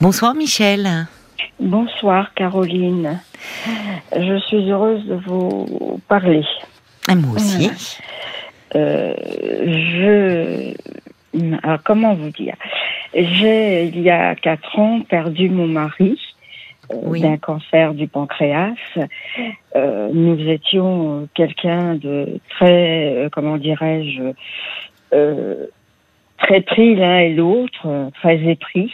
Bonsoir Michel. Bonsoir Caroline. Je suis heureuse de vous parler. Ah, moi aussi. Euh, je. Alors, comment vous dire? J'ai, il y a quatre ans, perdu mon mari euh, Oui. d'un cancer du pancréas. Euh, nous étions quelqu'un de très, comment dirais-je, très pris l'un et l'autre, très épris.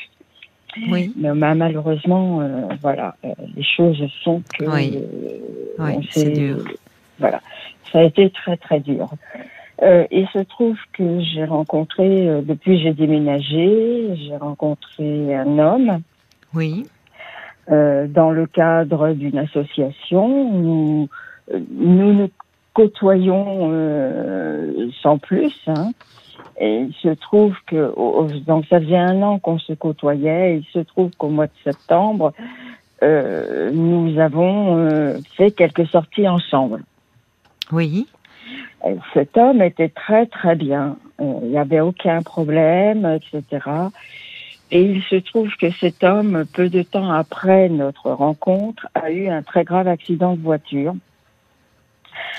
Oui. Mais malheureusement, euh, voilà, euh, les choses sont que Oui. euh, Oui, c'est dur. Voilà, ça a été très très dur. Il se trouve que j'ai rencontré, depuis j'ai déménagé, j'ai rencontré un homme Oui. dans le cadre d'une association. Euh, nous nous côtoyons sans plus. Hein. Et il se trouve que donc ça faisait un an qu'on se côtoyait. Et il se trouve qu'au mois de septembre, euh, nous avons euh, fait quelques sorties ensemble. Oui. Et cet homme était très très bien. Euh, Il n'y avait aucun problème, etc. Et il se trouve que cet homme, peu de temps après notre rencontre, a eu un très grave accident de voiture.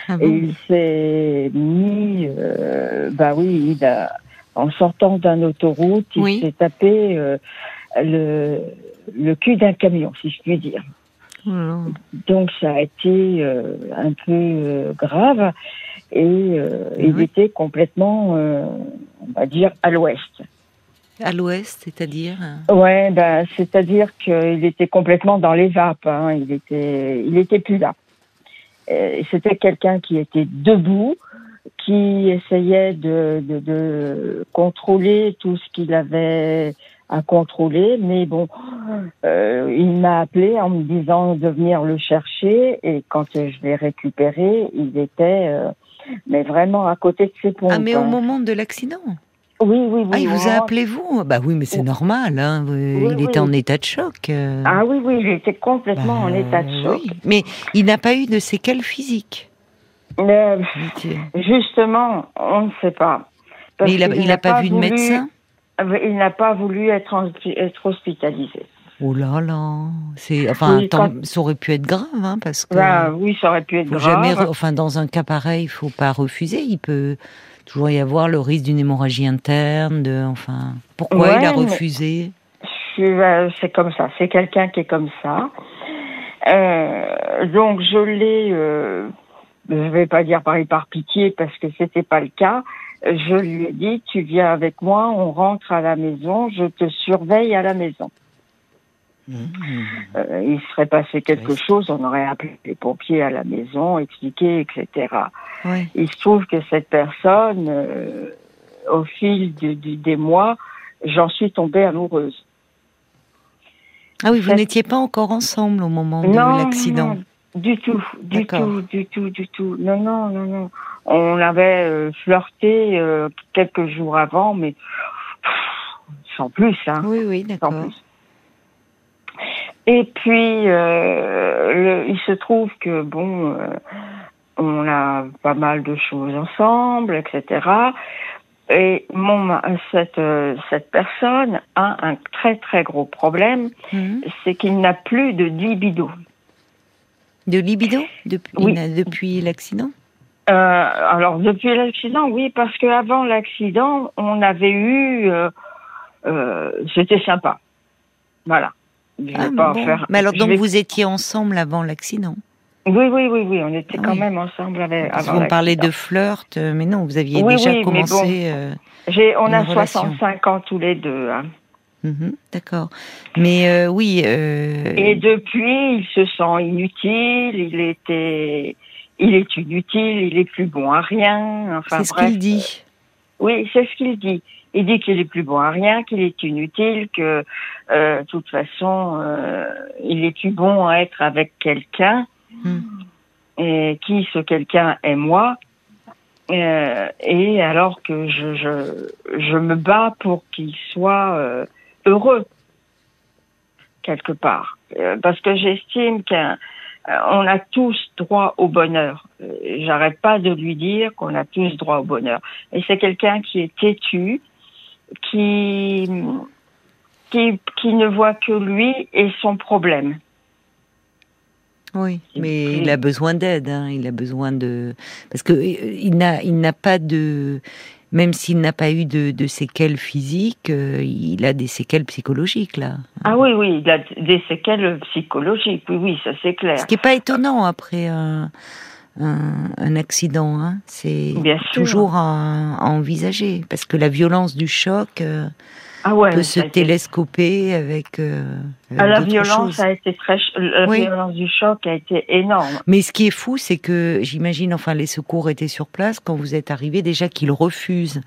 Ah Et il s'est mis, euh, bah oui, il a, en sortant d'un autoroute, il Oui. s'est tapé euh, le, le cul d'un camion, si je puis dire. Oh. Donc ça a été euh, un peu grave et euh, il était complètement, on va dire, à l'ouest. À l'ouest, c'est-à-dire euh, Ouais, ben c'est-à-dire qu'il était complètement dans les vapes. Hein. Il était, il était plus là. Et C'était quelqu'un qui était debout, qui essayait de, de, de contrôler tout ce qu'il avait à contrôler, mais bon, euh, il m'a appelé en me disant de venir le chercher, et quand je l'ai récupéré, il était, euh, mais vraiment à côté de ses pompes. Ah, mais au hein. moment de l'accident? Oui, oui, oui. Ah, il vous a appelé vous? Bah oui, mais c'est normal. Hein. il était en état de choc. euh. Ah oui, oui, il était complètement en Bah, état de choc. Mais il n'a pas eu de séquelles physiques? Euh, justement, on ne sait pas. Parce Mais il n'a a pas, vu de médecin? Il n'a pas voulu être, en- être hospitalisé. Oh là là, c'est enfin Oui, tant- quand- ça aurait pu être grave hein, parce que Ben, oui, ça aurait pu être grave. jamais enfin dans un cas pareil, il faut pas refuser, il peut toujours y avoir le risque d'une hémorragie interne de enfin pourquoi Ouais, il a refusé? Euh, c'est comme ça. C'est quelqu'un qui est comme ça. Euh, donc je l'ai, euh, je vais pas dire par par pitié parce que c'était pas le cas. Je lui ai dit, tu viens avec moi, on rentre à la maison, je te surveille à la maison. Euh, il serait passé quelque Oui. chose, on aurait appelé les pompiers à la maison, expliqué, etc. Il se trouve que cette personne, euh, au fil du- du- des mois, j'en suis tombée amoureuse. Ah oui, vous n'étiez pas encore ensemble au moment de l'accident. non, du tout, du tout, du tout, du tout. Non, non, non, non. On avait euh, flirté euh, quelques jours avant, mais sans plus, hein. Oui, oui, d'accord. Et puis, euh, le- il se trouve que, bon, euh, on a pas mal de choses ensemble, etc. Et mon, ma- cette, euh, cette personne a un très, très gros problème, Mhm. c'est qu'il n'a plus de libido. De libido depuis, Oui. depuis l'accident? Euh, alors depuis l'accident, oui, parce qu'avant l'accident, on avait eu, euh, euh, c'était sympa, voilà. Je vais Ah, pas bon. faire. Mais alors donc vais- vous étiez ensemble avant l'accident Oui, oui, oui, oui, on était Ah quand oui. même ensemble avec. Avant qu'on parlait l'accident. de flirt, euh, mais non, vous aviez Oui, déjà oui, commencé. euh, J'ai, on une a relation. 65 ans tous les deux. hein. mhm, D'accord. Mais euh, oui. euh, Et depuis, il se sent inutile. Il était, il est inutile. Il est plus bon à rien. Enfin c'est ce qu'il dit. Oui, c'est ce qu'il dit. Il dit qu'il est plus bon à rien, qu'il est inutile, que euh, de toute façon, euh, il est plus bon à être avec quelqu'un. Hmm. Et qui ce quelqu'un est moi. Euh, et alors que je, je, je me bats pour qu'il soit heureux quelque part, parce que j'estime qu'on a tous droit au bonheur. J'arrête pas de lui dire qu'on a tous droit au bonheur. Et c'est quelqu'un qui est têtu, qui qui, qui ne voit que lui et son problème. Oui, mais il a besoin d'aide. Hein. Il a besoin de parce que euh, il n'a il n'a pas de même s'il n'a pas eu de, de séquelles physiques, euh, il a des séquelles psychologiques là. Ah oui, oui, il a des séquelles psychologiques. Oui, oui, ça c'est clair. Ce qui n'est pas étonnant après un, un, accident. Hein. C'est toujours à, envisager parce que la violence du choc. Euh, ah peut se télescoper avec. Euh, ah, la violence a été très, la violence du choc a été énorme. Mais ce qui est fou, c'est que j'imagine, enfin, les secours étaient sur place quand vous êtes arrivé, déjà qu'il refuse.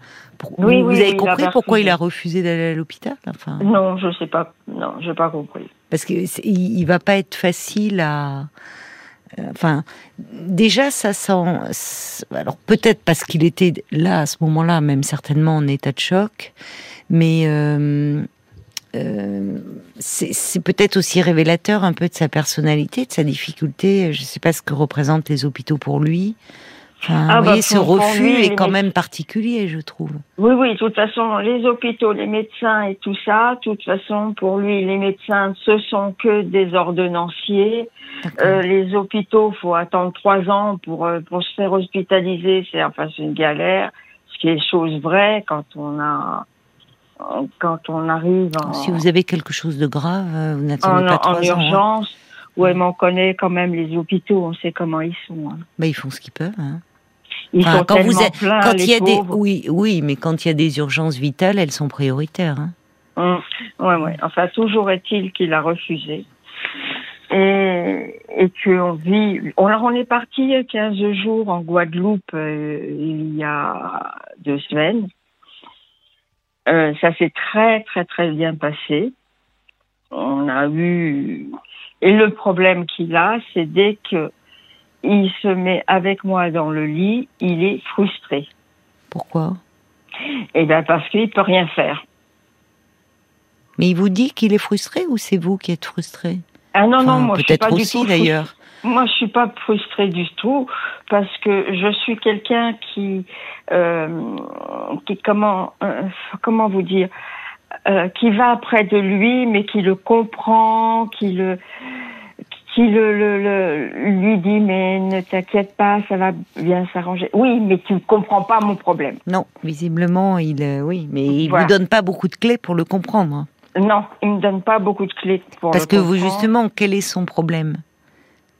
Oui, vous, avez compris pourquoi il a refusé d'aller à l'hôpital enfin... Non, je sais pas. Non, j'ai pas compris. Parce que il, va pas être facile à. Enfin, déjà, ça sent. Alors peut-être parce qu'il était là à ce moment-là, même certainement en état de choc mais euh, euh, c'est peut-être aussi révélateur un peu de sa personnalité, de sa difficulté. Je ne sais pas ce que représentent les hôpitaux pour lui. Enfin, ah, vous bah, ce refus est quand même particulier, je trouve. Oui, oui, de toute façon, les hôpitaux, les médecins et tout ça, de toute façon, pour lui, les médecins, ce sont que des ordonnanciers. Euh, les hôpitaux, faut attendre trois ans pour, euh, pour se faire hospitaliser, c'est enfin, une galère, ce qui est chose vraie quand on a quand on arrive en, Si vous avez quelque chose de grave, euh, vous n'attendez pas trois en hein. urgence, ouais, mais on connaît quand même les hôpitaux, on sait comment ils sont. Hein. Bah, ils font ce qu'ils peuvent. Hein. Ils sont quand vous êtes, pleins, quand il y a des, oui, oui, mais quand il y a des urgences vitales, elles sont prioritaires. Hein. Mmh. Ouais, ouais. Enfin, toujours est-il qu'il a refusé. Et, et qu'on vit. Alors, on est parti 15 jours en Guadeloupe euh, il y a deux semaines. Euh, ça s'est très très très bien passé. On a eu et le problème qu'il a, c'est dès que il se met avec moi dans le lit, il est frustré. Pourquoi? Eh bien parce qu'il peut rien faire. Mais il vous dit qu'il est frustré ou c'est vous qui êtes frustré? Ah non non, moi je suis pas aussi d'ailleurs. Moi, je suis pas frustrée du tout parce que je suis quelqu'un qui, euh, qui comment, euh, comment vous dire, euh, qui va près de lui, mais qui le comprend, qui le, qui le, le, lui dit mais ne t'inquiète pas, ça va bien s'arranger. Oui, mais tu ne comprends pas mon problème. Non, visiblement, il, oui, mais il ne vous donne pas beaucoup de clés pour le comprendre. Non, il me donne pas beaucoup de clés pour Parce que vous, justement, quel est son problème?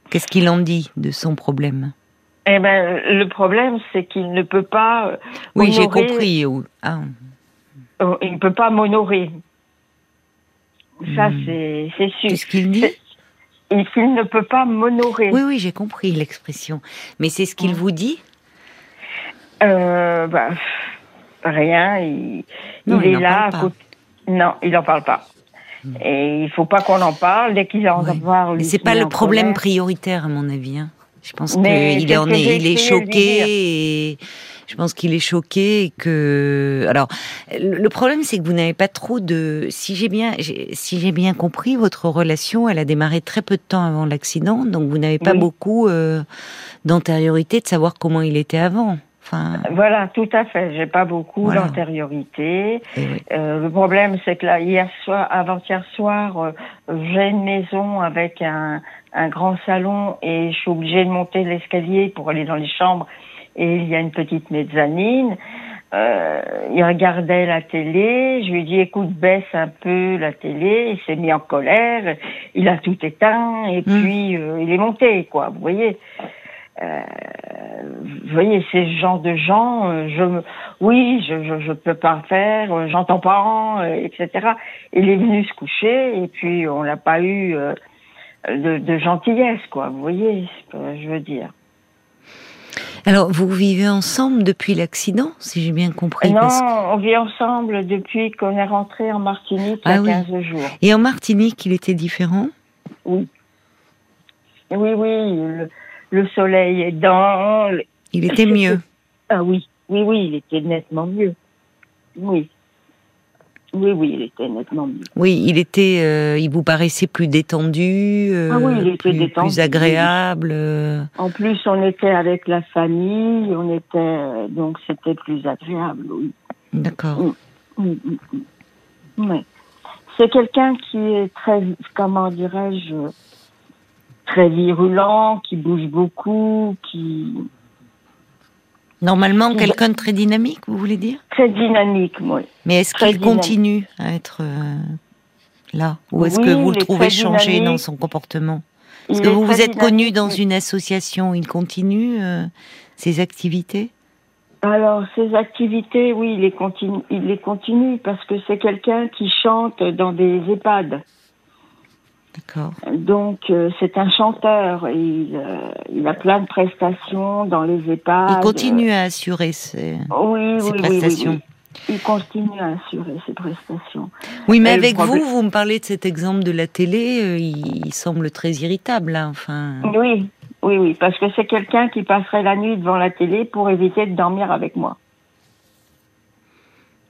Qu'est-ce qu'il en dit de son problème? Eh ben, le problème, c'est qu'il ne peut pas. Euh, oui, j'ai compris. Ah. Oh, il ne peut pas m'honorer. Ça, hmm. c'est sûr. Qu'est-ce qu'il dit? Il ne peut pas m'honorer. Oui, oui, j'ai compris l'expression. Mais c'est ce qu'il hmm. vous dit? Euh, bah, Rien. Il, il, est là. Non, il n'en parle pas. Et il faut pas qu'on en parle dès qu'il en oui. voir. Mais c'est pas le problème prioritaire à mon avis. Hein. Je pense qu'il en est, il est choqué. Et je pense qu'il est choqué et que. Alors, le problème, c'est que vous n'avez pas trop de. Si j'ai bien, si j'ai bien compris, votre relation, elle a démarré très peu de temps avant l'accident, donc vous n'avez pas beaucoup euh, d'antériorité de savoir comment il était avant. Voilà, tout à fait. J'ai pas beaucoup d'antériorité. Euh, le problème, c'est que là, hier soir, avant-hier soir, euh, j'ai une maison avec un, un grand salon et je suis obligée de monter l'escalier pour aller dans les chambres. Et il y a une petite mezzanine. Euh, il regardait la télé. Je lui ai dit, écoute, baisse un peu la télé. Il s'est mis en colère. Il a tout éteint et hmm. puis euh, il est monté, quoi. Vous voyez. Euh, vous voyez, ces genre de gens, euh, je, oui, je, je, je peux pas faire, euh, j'entends pas, etc. Il est venu se coucher et puis on n'a pas eu de, de, gentillesse, quoi. Vous voyez, ce que je veux dire. Alors, vous vivez ensemble depuis l'accident, si j'ai bien compris Non, on vit ensemble depuis qu'on est rentré en Martinique il y a 15 ah jours. Et en Martinique, il était différent? Oui. Oui, oui le soleil est dans. Il était mieux. Ah oui, oui, oui, il était nettement mieux. Oui. Oui, oui, il était nettement mieux. Oui, il était, euh, il vous paraissait plus détendu, euh, ah oui, il était plus, détendu, plus agréable. Euh. En plus, on était avec la famille, on était, donc c'était plus agréable, oui. D'accord. Oui. c'est quelqu'un qui est très, comment dirais-je, très virulent, qui bouge beaucoup, qui. Normalement, quelqu'un de très dynamique, vous voulez dire? Très dynamique, oui. Mais est-ce qu'il continue à être euh, là? Ou est-ce que vous le trouvez changer dans son comportement? Est-ce que vous vous êtes connu dans une association Il continue euh, ses activités? Alors, ces activités, oui, il les continue, il les continue parce que c'est quelqu'un qui chante dans des EHPAD. Donc, euh, c'est un chanteur. Il, euh, il, a plein de prestations dans les EHPAD. Il continue à assurer ses, oui, ses oui, prestations. Oui, il continue à assurer ses prestations. Oui, mais avec vous, vous me parlez de cet exemple de la télé, euh, il, il, semble très irritable, là, enfin. Oui, oui, oui, parce que c'est quelqu'un qui passerait la nuit devant la télé pour éviter de dormir avec moi.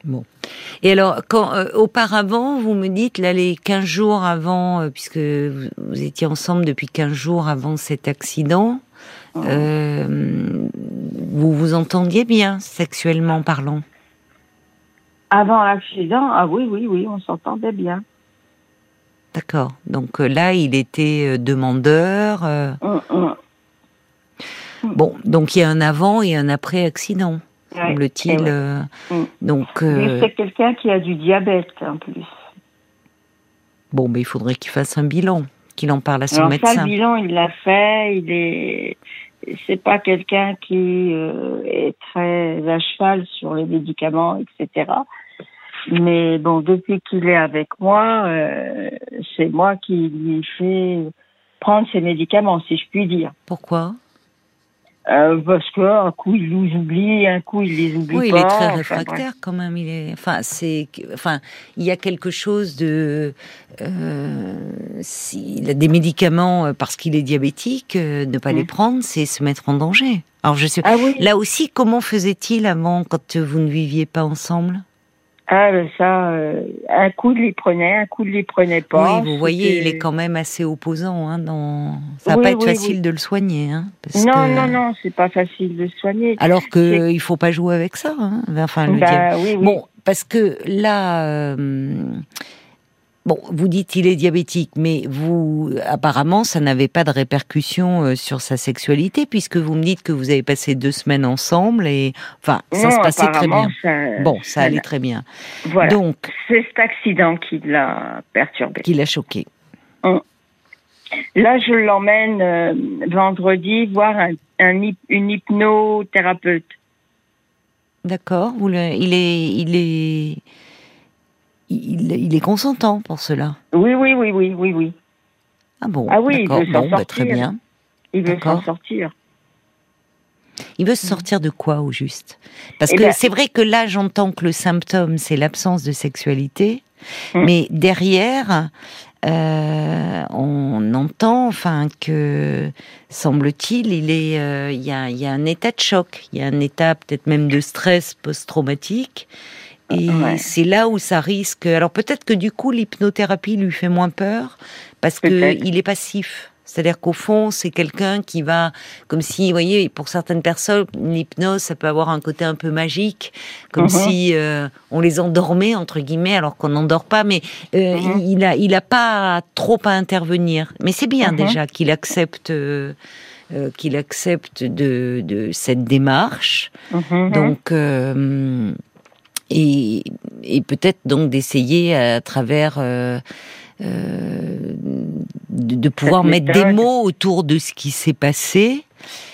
Bon. Et alors, quand euh, auparavant, vous me dites, là, les 15 jours avant, euh, puisque vous, vous, étiez ensemble depuis 15 jours avant cet accident, Mhm. euh, vous vous entendiez bien, sexuellement parlant? Avant l'accident, ah oui, oui, oui, on s'entendait bien. D'accord. Donc euh, là, il était euh, demandeur. euh, Hum, hum. Bon, donc il y a un avant et un après accident, Ouais, semble-t-il. et ouais. euh, Mm. Donc, euh, c'est quelqu'un qui a du diabète en plus. bon, mais il faudrait qu'il fasse un bilan, qu'il en parle à son Alors médecin. ça, le bilan, il l'a fait. Il est, c'est pas quelqu'un qui euh, est très à cheval sur les médicaments, etc. Mais bon, depuis qu'il est avec moi, euh, c'est moi qui lui fais prendre ses médicaments, si je puis dire. Pourquoi? Euh, parce que un coup il les oublie, un coup il les oublie Oui, il pas. est très enfin, réfractaire quand même. Il est, enfin, c'est, enfin, il y a quelque chose de, euh, s'il a des médicaments euh, parce qu'il est diabétique, euh, ne pas les Mm. prendre, c'est se mettre en danger. Alors je sais. Ah oui. Là aussi, comment faisait-il avant quand vous ne viviez pas ensemble? Ah ben ça, euh, un coup il les prenait, un coup il les prenait pas. Oui, vous voyez, il est quand même assez opposant. Hein, dans... Ça va Oui, pas être oui, facile oui. de le soigner. Hein, parce Non, que- non, non, c'est pas facile de soigner. Alors que C'est- il faut pas jouer avec ça. Hein. Enfin, le Bah. Bon, parce que là, euh, bon, vous dites il est diabétique, mais vous, apparemment, ça n'avait pas de répercussion euh, sur sa sexualité, puisque vous me dites que vous avez passé deux semaines ensemble et, enfin, ça se passait très bien. ça- Bon, ça allait très bien. Voilà. Donc, C'est cet accident qui l'a perturbé. qui l'a choqué. Là, je l'emmène euh, vendredi voir un, un hyp- une hypnothérapeute. D'accord. Il est, il est, il, il est consentant pour cela. Oui, oui, oui, oui, oui, oui. Ah bon. Ah oui, il veut s'en Bon, bah, très sortir. bien. Il veut s'en sortir. Il veut se sortir de quoi au juste? Parce Eh que ben- c'est vrai que là, j'entends que le symptôme, c'est l'absence de sexualité, Mm. mais derrière, euh, on entend, enfin, que semble-t-il, il est, euh, y, a, il y a un état de choc, il y a un état peut-être même de stress post-traumatique. Et Ouais. c'est là où ça risque. Alors peut-être que du coup l'hypnothérapie lui fait moins peur parce que Peut-être. il est passif. C'est-à-dire qu'au fond, c'est quelqu'un qui va, comme si, vous voyez, pour certaines personnes, l'hypnose, ça peut avoir un côté un peu magique, comme Mhm. si euh, on les endormait entre guillemets, alors qu'on n'endort pas. Mais euh, Mhm. il, il a, il a pas trop à intervenir. Mais c'est bien Mhm. déjà qu'il accepte, euh, euh, qu'il accepte de, de cette démarche. Donc, euh, et, et peut-être donc d'essayer à travers euh, euh, de, de pouvoir mettre des mots autour de ce qui s'est passé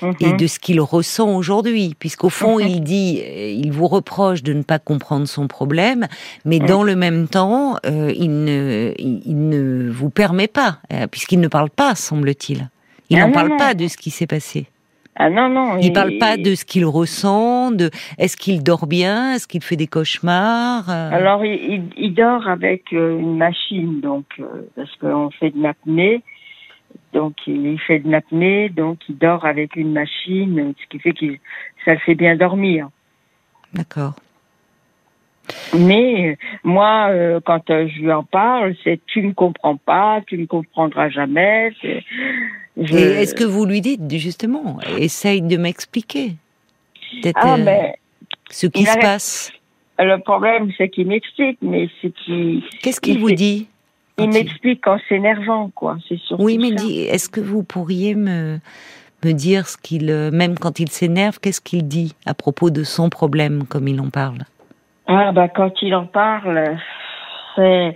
Mhm. et de ce qu'il ressent aujourd'hui, puisqu'au fond Mhm. il dit, euh, il vous reproche de ne pas comprendre son problème, mais Mhm. dans le même temps, euh, il ne, il, ne vous permet pas, euh, puisqu'il ne parle pas, semble-t-il. Il Ah n'en parle non. pas de ce qui s'est passé. Ah non, non. Il parle pas de ce qu'il ressent, de est-ce qu'il dort bien, est-ce qu'il fait des cauchemars. euh, Alors, il, il- il dort avec euh, une machine, donc, euh, parce qu'on fait de l'apnée. Donc, il fait de l'apnée, donc il dort avec une machine, ce qui fait que ça le fait bien dormir. D'accord. Mais moi, euh, quand je lui en parle, c'est tu ne comprends pas, tu ne comprendras jamais. Je- Et est-ce que vous lui dites justement, essaye de m'expliquer ah euh, mais ce qui se passe? Le problème, c'est qu'il m'explique, mais c'est qu'il. Qu'est-ce qu'il vous dit Il m'explique en s'énervant, quoi. C'est sûr. Oui, mais est-ce que vous pourriez me me dire ce qu'il, euh, même quand il s'énerve, qu'est-ce qu'il dit à propos de son problème, comme il en parle? Ah bah quand il en parle, c'est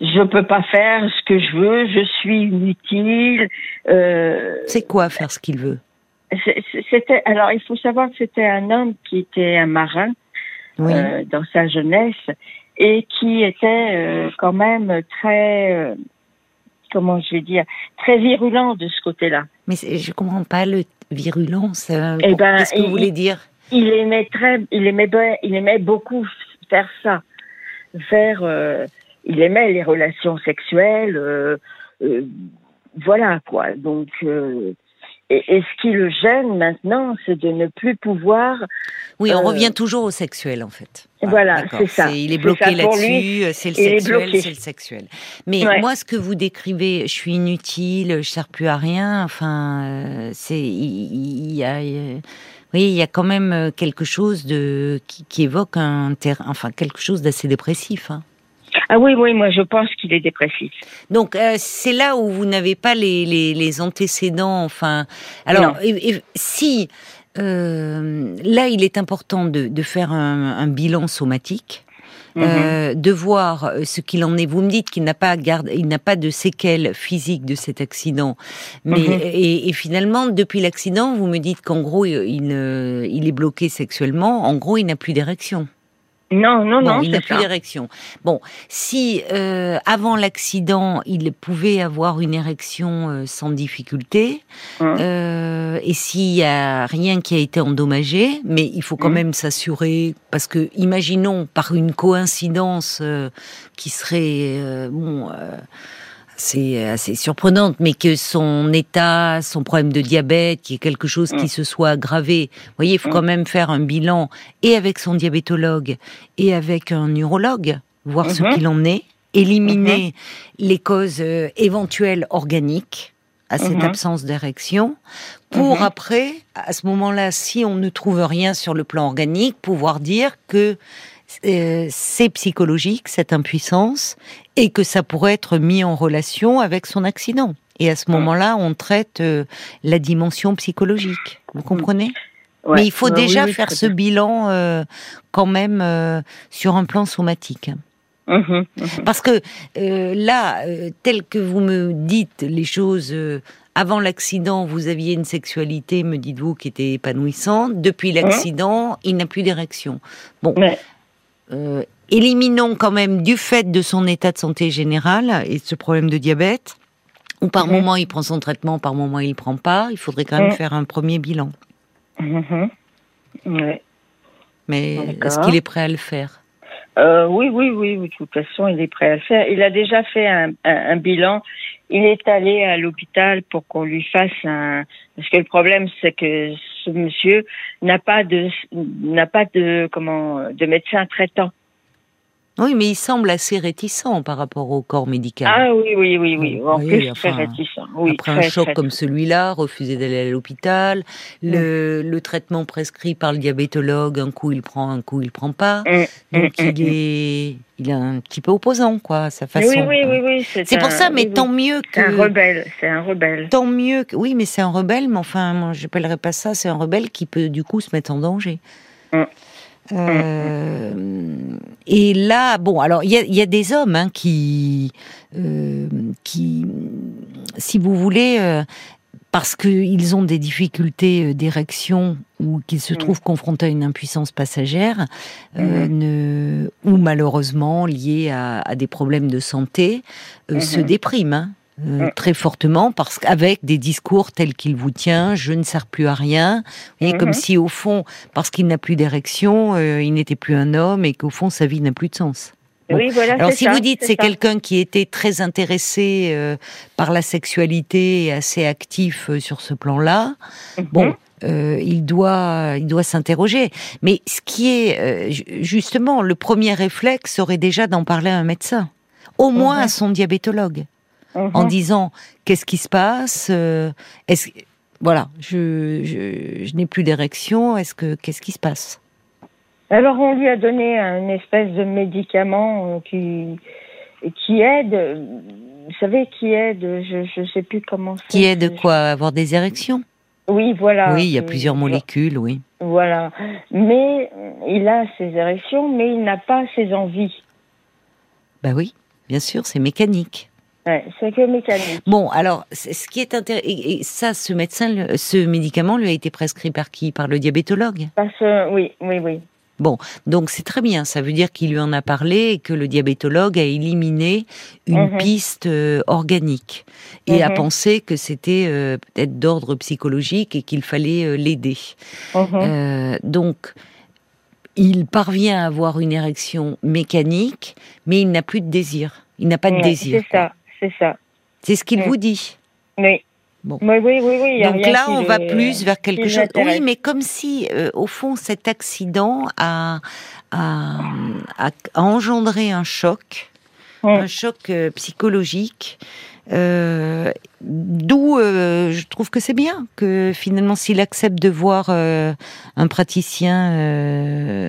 je peux pas faire ce que je veux, je suis inutile. Euh, c'est quoi faire ce qu'il veut? C'était alors il faut savoir que c'était un homme qui était un marin euh, dans sa jeunesse et qui était euh, quand même très comment je vais dire très virulent de ce côté-là. Mais je comprends pas le virulent. Eh ben, Qu'est-ce que vous voulez dire? Il aimait très, il aimait, il aimait beaucoup faire ça, faire il aimait les relations sexuelles, euh, euh, voilà quoi. Donc, euh, et, ce qui le gêne maintenant, c'est de ne plus pouvoir. Oui, on revient toujours au sexuel en fait. Voilà, c'est ça. il est bloqué là-dessus, c'est le sexuel, c'est le sexuel. Mais moi, ce que vous décrivez, je suis inutile, je sers plus à rien. Enfin, c'est il, y a. Oui, il y a quand même quelque chose de qui, évoque un terrain, enfin quelque chose d'assez dépressif. Hein. Ah oui, oui, moi je pense qu'il est dépressif. Donc euh, c'est là où vous n'avez pas les, les, les, antécédents. Enfin, alors si euh, là il est important de, de faire un, un, bilan somatique. Mhm. Euh, de voir ce qu'il en est. Vous me dites qu'il n'a pas garde, il n'a pas de séquelles physiques de cet accident, mais mhm. et, et, finalement depuis l'accident, vous me dites qu'en gros il, il est bloqué sexuellement. En gros, il n'a plus d'érection. Non, non, non. Il n'a plus d'érection. Bon, si euh, avant l'accident, il pouvait avoir une érection euh, sans difficulté, hum. euh, et s'il y a rien qui a été endommagé, mais il faut quand hum. même s'assurer, parce que imaginons par une coïncidence euh, qui serait euh, bon c'est assez surprenante, mais que son état, son problème de diabète, qui est quelque chose qui mm. se soit aggravé. Vous voyez, il faut mm. quand même faire un bilan et avec son diabétologue et avec un neurologue, voir ce mm-hmm. qu'il en est, éliminer mm-hmm. les causes euh, éventuelles organiques à cette mm-hmm. absence d'érection, pour après, à ce moment-là, si on ne trouve rien sur le plan organique, pouvoir dire que euh, c'est psychologique, cette impuissance, et que ça pourrait être mis en relation avec son accident. Et à ce moment-là, on traite euh, la dimension psychologique. Vous comprenez? Mais il faut déjà faire ce bilan euh, quand même sur un plan somatique. Mmh mmh Parce que là, tel que vous me dites les choses, avant l'accident, vous aviez une sexualité, me dites-vous, qui était épanouissante. Depuis mmh. l'accident, il n'a plus d'érection. Bon, euh, éliminons quand même du fait de son état de santé général et de ce problème de diabète, ou par mhm. moment il prend son traitement, par moment il ne prend pas, il faudrait quand même mhm. faire un premier bilan. Mhm. Mais est-ce qu'il est prêt à le faire? Euh, oui, oui, oui, de toute façon, il est prêt à le faire. Il a déjà fait un, bilan. Il est allé à l'hôpital pour qu'on lui fasse un. Parce que le problème, c'est que ce monsieur n'a pas de n'a pas de comment de médecin traitant. Oui, mais il semble assez réticent par rapport au corps médical. Ah oui, oui, oui, oui. En plus, très réticent. Oui, après un choc comme celui-là, refuser d'aller à l'hôpital, le, mm. le, traitement prescrit par le diabétologue, un coup il prend, un coup il prend pas. Mm, mm, Donc il est, il est un petit peu opposant, quoi, sa façon. Oui, oui, oui, oui. C'est pour ça, mais tant mieux que. C'est un rebelle, c'est un rebelle. Tant mieux que, oui, mais c'est un rebelle, mais enfin, moi, j'appellerais pas ça, c'est un rebelle qui peut du coup se mettre en danger. Euh, et là, bon, alors il y a, des hommes hein, qui, euh, qui, si vous voulez, euh, parce qu'ils ont des difficultés d'érection ou qu'ils se mm. trouvent confrontés à une impuissance passagère, mm. ou malheureusement liés à, des problèmes de santé, se mm-hmm. dépriment. Hein. Euh, mm. très fortement parce qu'avec des discours tels qu'il vous tient, je ne sers plus à rien, et comme mm-hmm. si au fond, parce qu'il n'a plus d'érection, euh, il n'était plus un homme et qu'au fond sa vie n'a plus de sens. Oui, voilà, Alors si vous dites c'est quelqu'un qui était très intéressé euh, par la sexualité et assez actif sur ce plan-là, mm-hmm. bon, il doit, il doit s'interroger. Mais ce qui est justement le premier réflexe serait déjà d'en parler à un médecin, au moins à son diabétologue en mhm. disant qu'est-ce qui se passe euh, Est-ce voilà, je, je, n'ai plus d'érection. Est-ce que qu'est-ce qui se passe? Alors on lui a donné un espèce de médicament euh, qui qui aide. Vous savez qui aide Je ne sais plus comment. Qui aide quoi Avoir des érections? Oui, voilà. Oui, il y a plusieurs molécules, oui. Voilà. Mais il a ses érections, mais il n'a pas ses envies. Bah oui, bien sûr, c'est mécanique. Ouais, c'est que mécanique. Bon, alors, ce qui est intéressant, et, ça, ce médecin, ce médicament lui a été prescrit par qui? Par le diabétologue? Parce que, oui, oui, oui. Bon, donc c'est très bien. Ça veut dire qu'il lui en a parlé et que le diabétologue a éliminé une mhm. piste euh, organique et a mhm. pensé que c'était euh, peut-être d'ordre psychologique et qu'il fallait euh, l'aider. Mhm. donc, il parvient à avoir une érection mécanique, mais il n'a plus de désir. Il n'a pas de désir. C'est ça, c'est ça. C'est ce qu'il vous dit. Oui. Bon. Oui, oui, oui, Donc là, on va plus vers quelque chose. Oui, mais comme si, euh, au fond, cet accident a, a, a, engendré un choc, un choc euh, psychologique euh, D'où euh, je trouve que c'est bien que finalement s'il accepte de voir euh, un praticien,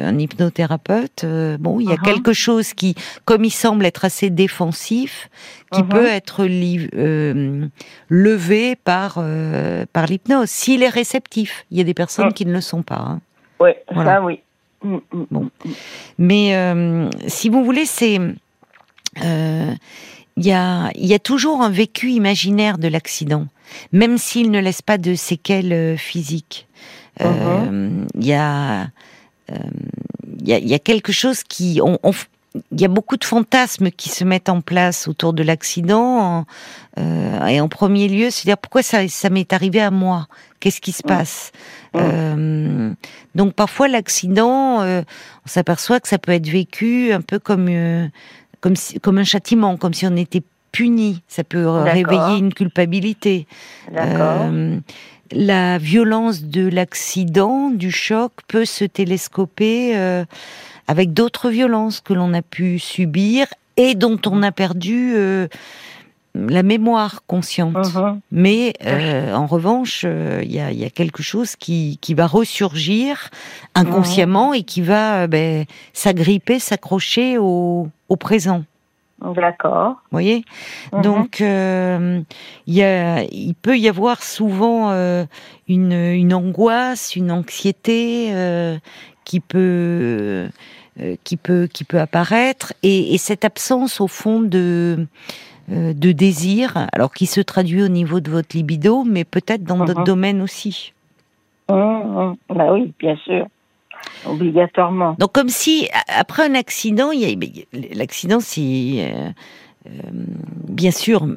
un hypnothérapeute, bon, il y a uh-huh. quelque chose qui, comme il semble être assez défensif, qui uh-huh. peut être levé par par l'hypnose. S'il est réceptif, il y a des personnes qui ne le sont pas. Hein. Oui, ça oui. Mm, mm, bon, mm, mais si vous voulez, c'est il y a, y a toujours un vécu imaginaire de l'accident, même s'il ne laisse pas de séquelles euh, physiques. Uh-huh. Euh, il y a, euh, y, a, y a quelque chose qui, on, il y a beaucoup de fantasmes qui se mettent en place autour de l'accident. Euh, et en premier lieu, c'est dire pourquoi ça, ça m'est arrivé à moi? Qu'est-ce qui se passe? Euh, Donc parfois l'accident, euh, on s'aperçoit que ça peut être vécu un peu comme comme, comme un châtiment, comme si on était puni. Ça peut réveiller une culpabilité. Euh, la violence de l'accident, du choc, peut se télescoper euh, avec d'autres violences que l'on a pu subir et dont on a perdu euh, la mémoire consciente. Uh-huh. Mais en revanche, il y, a, quelque chose qui, qui va ressurgir inconsciemment uh-huh. et qui va ben, s'agripper, s'accrocher au, au présent. D'accord. Vous voyez? Mhm. Donc, euh, il peut y avoir souvent euh, une, angoisse, une anxiété euh, qui, peut, qui, peut, qui peut apparaître. Et, cette absence, au fond, de, de désir, alors qui se traduit au niveau de votre libido, mais peut-être dans d'autres mhm. domaines aussi. Mmh, bah oui, bien sûr. Obligatoirement. Donc comme si, après un accident, l'accident, c'est... Euh, euh, bien sûr,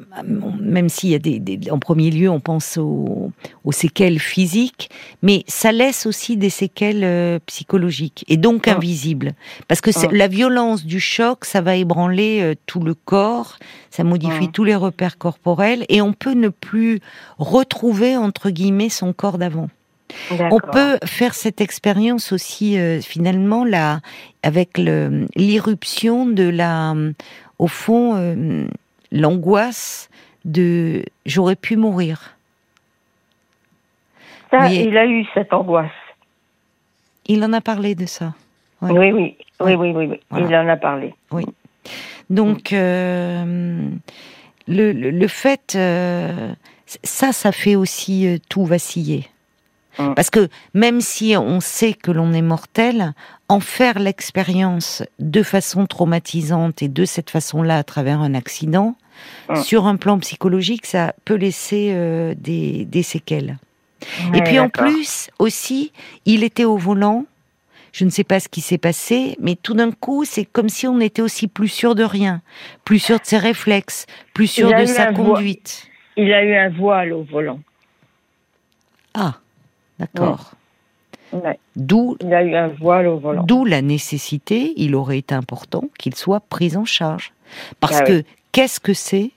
même s'il y a des, en premier lieu, on pense aux, séquelles physiques, mais ça laisse aussi des séquelles euh, psychologiques et donc ah. invisibles, parce que ah. la violence du choc, ça va ébranler tout le corps, ça modifie ah. tous les repères corporels et on peut ne plus retrouver entre guillemets son corps d'avant. On peut faire cette expérience aussi euh, finalement là avec l'irruption de la, au fond, euh, l'angoisse de j'aurais pu mourir. Ça, il a eu cette angoisse. Il en a parlé de ça. Oui, oui, oui, oui, oui, il en a parlé. Oui. Donc, euh, le, le, fait, ça, ça fait aussi tout vaciller. Mm. Parce que même si on sait que l'on est mortel, en faire l'expérience de façon traumatisante et de cette façon-là à travers un accident, mm. sur un plan psychologique, ça peut laisser euh, des, séquelles. et puis en plus, aussi, il était au volant. Je ne sais pas ce qui s'est passé, mais tout d'un coup, c'est comme si on était aussi plus sûr de rien, plus sûr de ses réflexes, plus sûr de sa conduite. Il a eu un voile au volant. Ah. D'accord. D'où il a eu un voile au volant. D'où la nécessité, il aurait été important qu'il soit pris en charge. Parce ah que qu'est-ce que c'est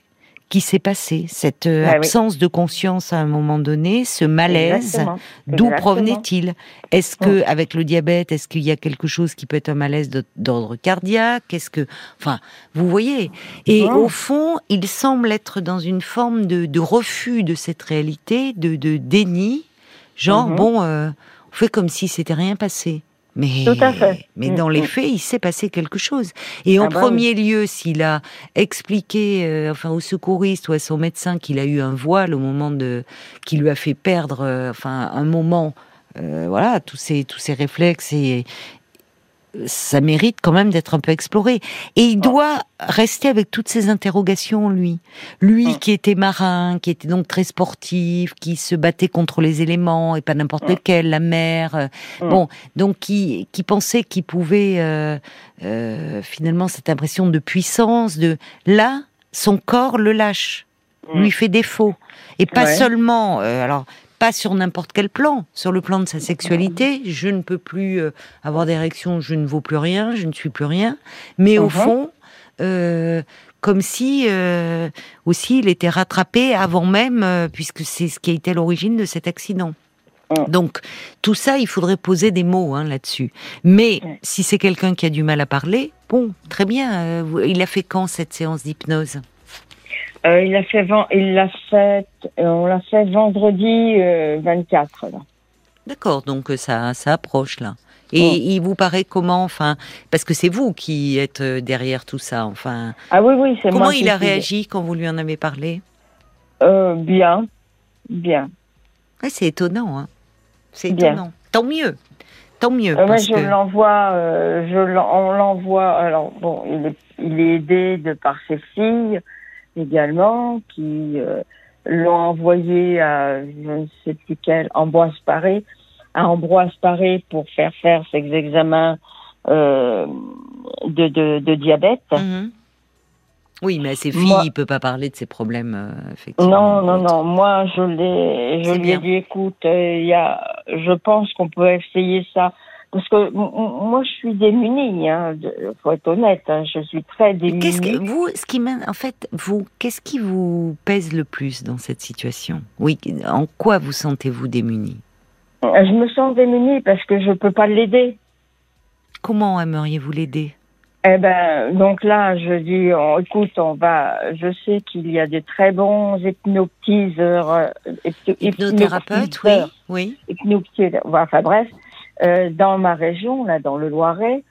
qui s'est passé? Cette euh, ah absence de conscience à un moment donné, ce malaise, d'où provenait-il? Est-ce que avec le diabète, est-ce qu'il y a quelque chose qui peut être un malaise d'ordre cardiaque? Est-ce que, enfin, vous voyez? Et au fond, il semble être dans une forme de, refus de cette réalité, de déni Genre, mhm. bon, euh, on fait comme si c'était rien passé. Mais, Tout à fait. mais Mm, dans les mm. faits, il s'est passé quelque chose. Et en Ah bah premier lieu, s'il a expliqué, euh, enfin, au secouriste ou à son médecin qu'il a eu un voile au moment de, qui lui a fait perdre, euh, enfin, un moment, euh, voilà, tous ces, tous ces réflexes et ça mérite quand même d'être un peu exploré. Et il doit rester avec toutes ces interrogations, lui. Lui Mm. qui était marin, qui était donc très sportif, qui se battait contre les éléments et pas n'importe Mm. lequel, la mer. euh. Bon, donc qui, qui pensait qu'il pouvait euh, euh, finalement cette impression de puissance, de là, son corps le lâche, Mm. lui fait défaut. Et pas Ouais. seulement, euh, alors pas sur n'importe quel plan, sur le plan de sa sexualité, je ne peux plus euh, avoir d'érection, je ne vaux plus rien, je ne suis plus rien, mais au Mhm. fond, euh, comme si euh, aussi il était rattrapé avant même, euh, puisque c'est ce qui a été l'origine de cet accident. Mm. Donc tout ça, il faudrait poser des mots hein, là-dessus. Mais si c'est quelqu'un qui a du mal à parler, bon, très bien. il a fait quand cette séance d'hypnose? Euh, il a fait, il l'a fait, euh, on l'a fait vendredi euh, 24. Là. D'accord, donc euh, ça, ça approche là. Et Mm. il vous paraît comment, enfin, parce que c'est vous qui êtes euh, derrière tout ça, enfin. Ah oui, oui, c'est moi. Comment qui il a réagi quand vous lui en avez parlé? Euh, Bien, bien. Ouais, C'est étonnant, hein. C'est étonnant. Tant mieux, tant mieux. Euh, ouais, je que- l'envoie, euh, je l'en- on l'envoie. Alors bon, il est, il est aidé de par ses filles également, qui euh, l'ont envoyé à je ne sais plus quel Ambroise Paré, à Ambroise Paré pour faire faire ses examens euh, de, de, de diabète. Mhm. Oui, mais à ses filles, Moi- il peut pas parler de ses problèmes, euh, effectivement. Non, non, non. Moi, je je lui ai dit, écoute, euh, il y a, je pense qu'on peut essayer ça. Parce que moi, je suis démunie, hein, de- faut être honnête, hein, je suis très démunie. Qu'est-ce que vous, ce qui en fait, vous, qu'est-ce qui vous pèse le plus dans cette situation? Oui, en quoi vous sentez-vous démuni Je me sens démunie parce que je peux pas l'aider. Comment aimeriez-vous l'aider? Eh ben, donc là, je dis, on- écoute, on va, je sais qu'il y a des très bons hypnotiseurs, euh, hypno- Hypnothérapeute, oui, oui. hypnotiseurs, enfin bref, euh, dans ma région, là, dans le Loiret,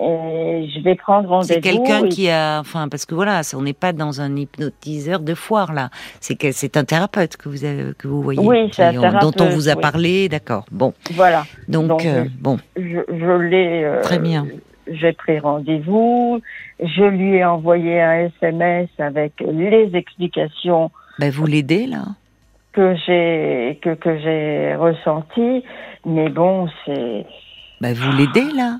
et je vais prendre rendez-vous. C'est quelqu'un et- qui a, enfin, parce que voilà, on n'est pas dans un hypnotiseur de foire là. C'est que c'est un thérapeute que vous avez, que vous voyez, Oui, c'est un qui- dont on thérapeute, vous a oui. parlé, d'accord. Bon, Voilà, donc, Donc, euh, euh, bon, je, je l'ai. euh, Très bien. J'ai pris rendez-vous. Je lui ai envoyé un SMS avec les explications ben vous l'aidez là. Que j'ai que, que j'ai ressenties. Mais bon, c'est Ben vous l'aidez là?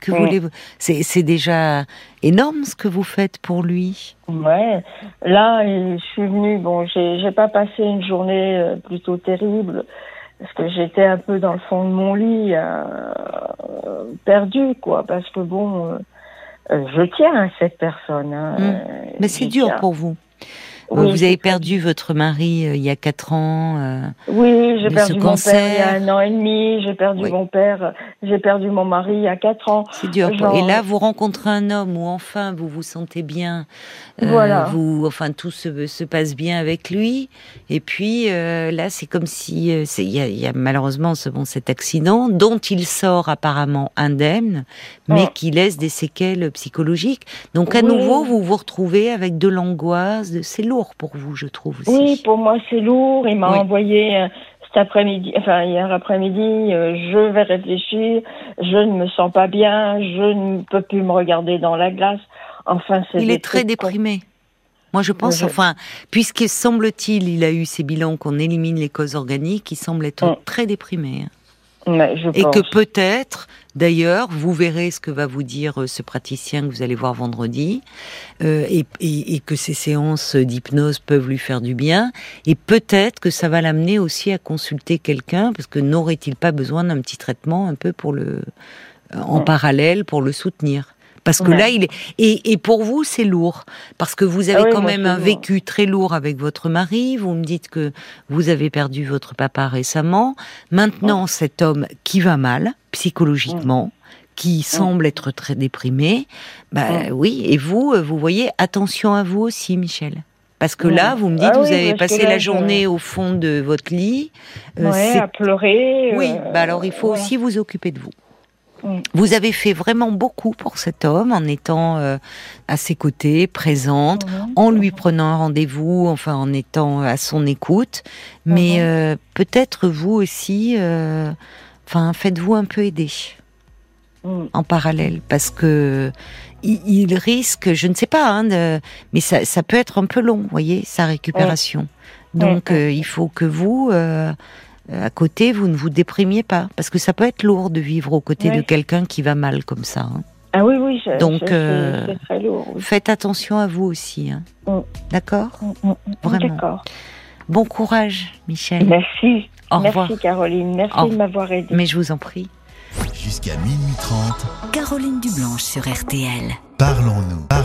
Que voulez-vous? C'est c'est déjà énorme ce que vous faites pour lui. ouais. Là, je suis venue. Bon, j'ai j'ai pas passé une journée euh, plutôt terrible parce que j'étais un peu dans le fond de mon lit, euh, perdue, quoi. Parce que bon, euh, euh, je tiens à cette personne. hein, Mm. euh, Mais c'est dur pour vous. Oui, vous avez perdu votre mari euh, il y a quatre ans. euh, Oui, j'ai perdu mon père il y a un an et demi. J'ai perdu Oui. mon père. J'ai perdu mon mari il y a quatre ans. C'est dur. Genre- Et là, vous rencontrez un homme où enfin vous vous sentez bien. euh, Voilà. Vous, enfin, tout se, se passe bien avec lui. Et puis euh, là, c'est comme si euh, il y, y a malheureusement ce, bon, cet accident dont il sort apparemment indemne, mais Ouais. qui laisse des séquelles psychologiques. Donc à Oui. nouveau, vous vous retrouvez avec de l'angoisse. de- C'est lourd pour vous, je trouve aussi. Oui, pour moi c'est lourd. Il m'a Oui. envoyé euh, cet après-midi, enfin hier après-midi, euh, je vais réfléchir. Je ne me sens pas bien. Je ne peux plus me regarder dans la glace. Enfin, c'est Il est très déprimé. Moi, je pense, enfin, puisque semble-t-il, il a eu ces bilans qu'on élimine les causes organiques, il semble être Mm. très déprimé. Je Et pense. que peut-être, d'ailleurs, vous verrez ce que va vous dire euh, ce praticien que vous allez voir vendredi, euh, et, et- et que ces séances d'hypnose peuvent lui faire du bien, et peut-être que ça va l'amener aussi à consulter quelqu'un, parce que n'aurait-il pas besoin d'un petit traitement un peu pour le, en Ouais. parallèle pour le soutenir? Parce que Ouais. là, il est et, et pour vous, c'est lourd parce que vous avez Ah oui, quand même un lourd. vécu très lourd avec votre mari. Vous me dites que vous avez perdu votre papa récemment. Maintenant, cet homme qui va mal psychologiquement, qui semble être très déprimé, bah oui. Et vous, euh, vous voyez, attention à vous aussi, Michel. Parce que là, vous me dites, Ah vous oui, avez passé là, la je- journée au fond de votre lit. Euh, à pleurer. Oui, euh, bah alors il faut aussi vous occuper de vous. Mm. Vous avez fait vraiment beaucoup pour cet homme en étant euh, à ses côtés, présente, Mhm. en lui prenant un rendez-vous, enfin en étant à son écoute. Mais Mhm. euh, peut-être vous aussi, euh, enfin faites-vous un peu aider Mm. en parallèle parce que il, il risque, je ne sais pas, hein, de- mais ça, ça peut être un peu long, voyez, sa récupération. Donc il faut que vous, à côté, vous ne vous déprimiez pas parce que ça peut être lourd de vivre aux côtés de quelqu'un qui va mal comme ça. hein. Ah oui, oui, je- Donc, je- c'est- euh, c'est très lourd. oui. Faites attention à vous aussi, hein. Mm. d'accord Mm, mm, mm. Vraiment. D'accord. Bon courage, Michel. Merci. Au Merci revoir. Caroline. Merci Au- de m'avoir aidé. Mais je vous en prie. Jusqu'à minuit 30, Caroline Dublanche sur RTL. parlons-nous.